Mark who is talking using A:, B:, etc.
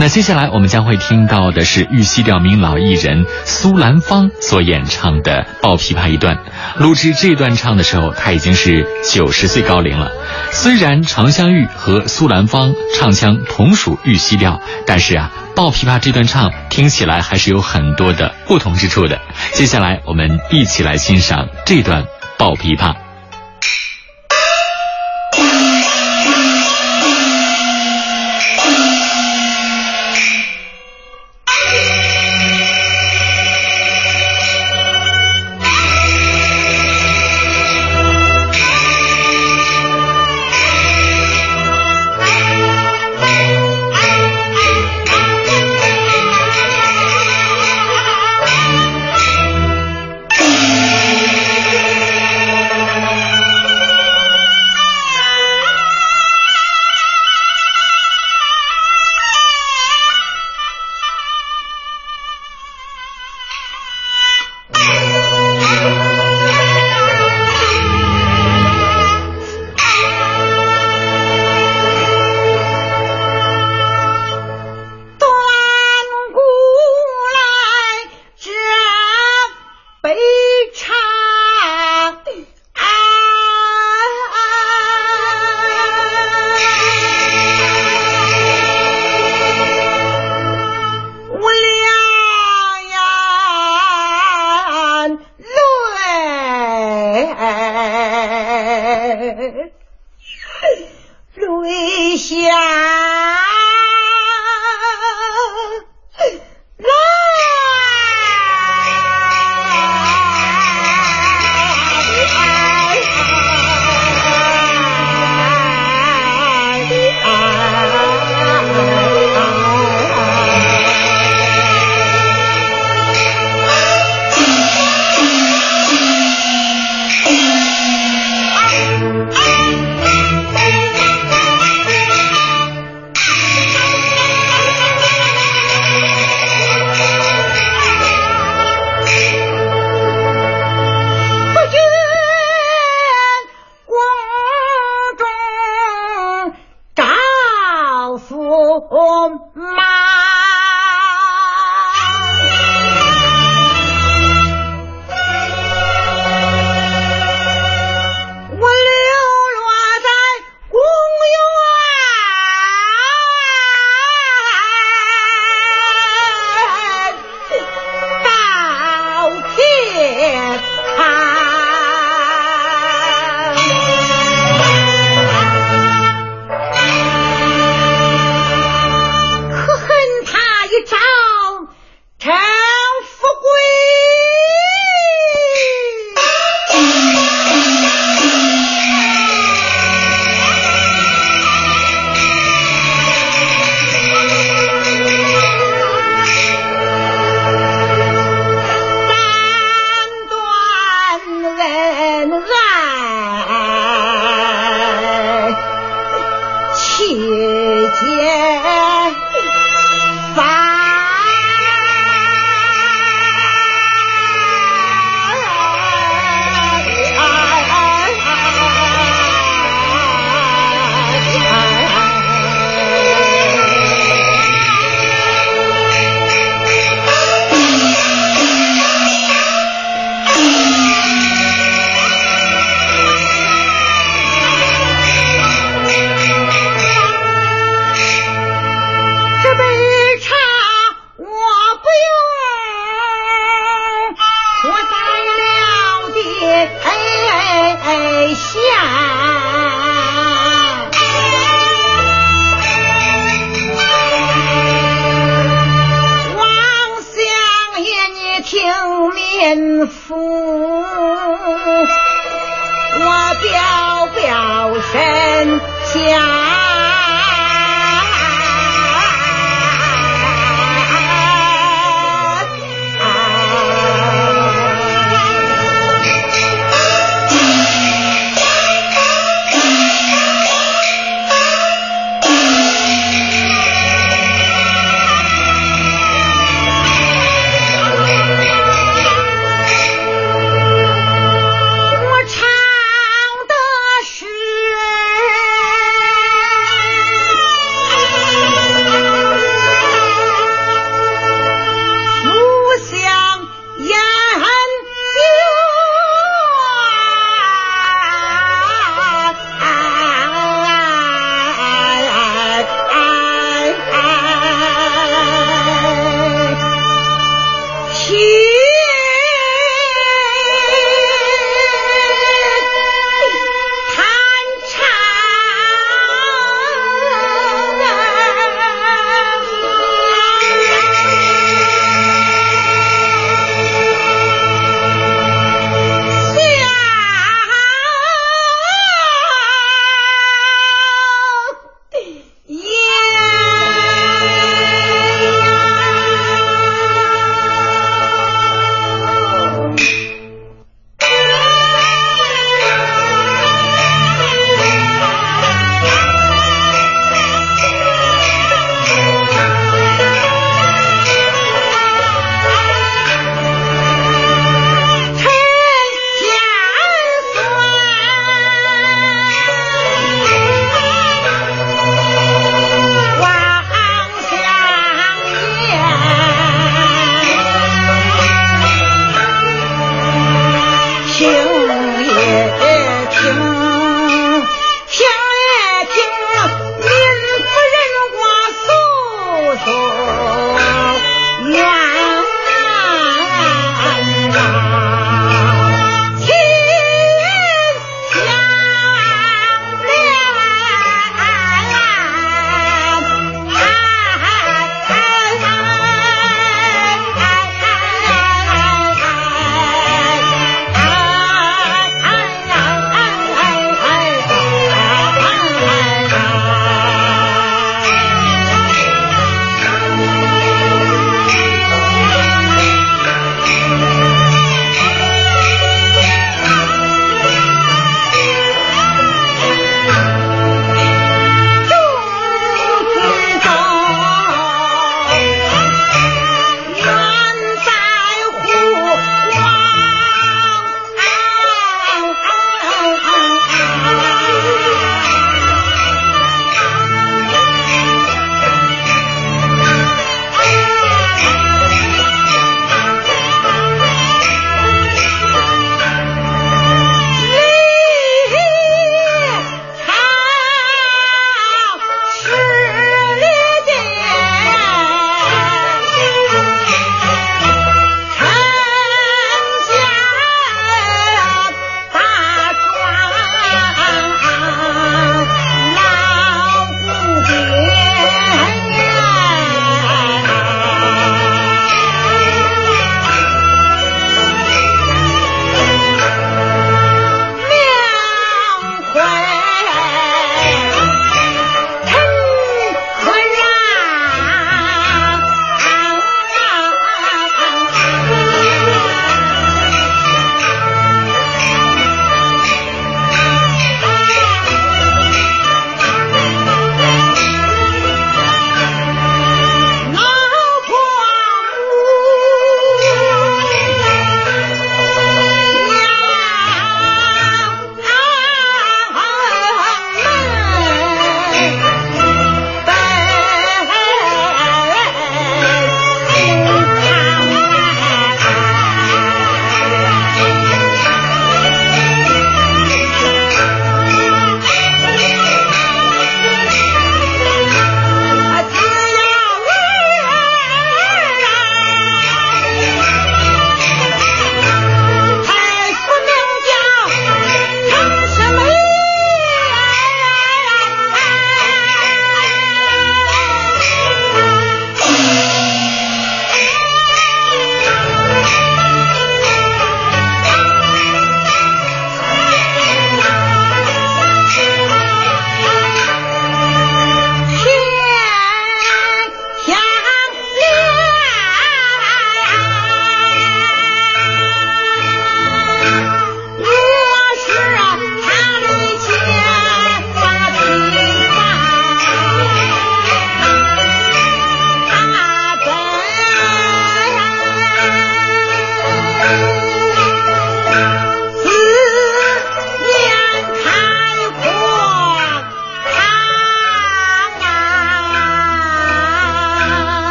A: 那接下来我们将会听到的是玉溪调名老艺人苏兰芳所演唱的《抱琵琶》一段。录制这段唱的时候，他已经是九十岁高龄了。虽然常香玉和苏兰芳唱腔同属玉溪调，但是啊，《抱琵琶》这段唱听起来还是有很多的不同之处的。接下来我们一起来欣赏这段《抱琵琶》。
B: 听面夫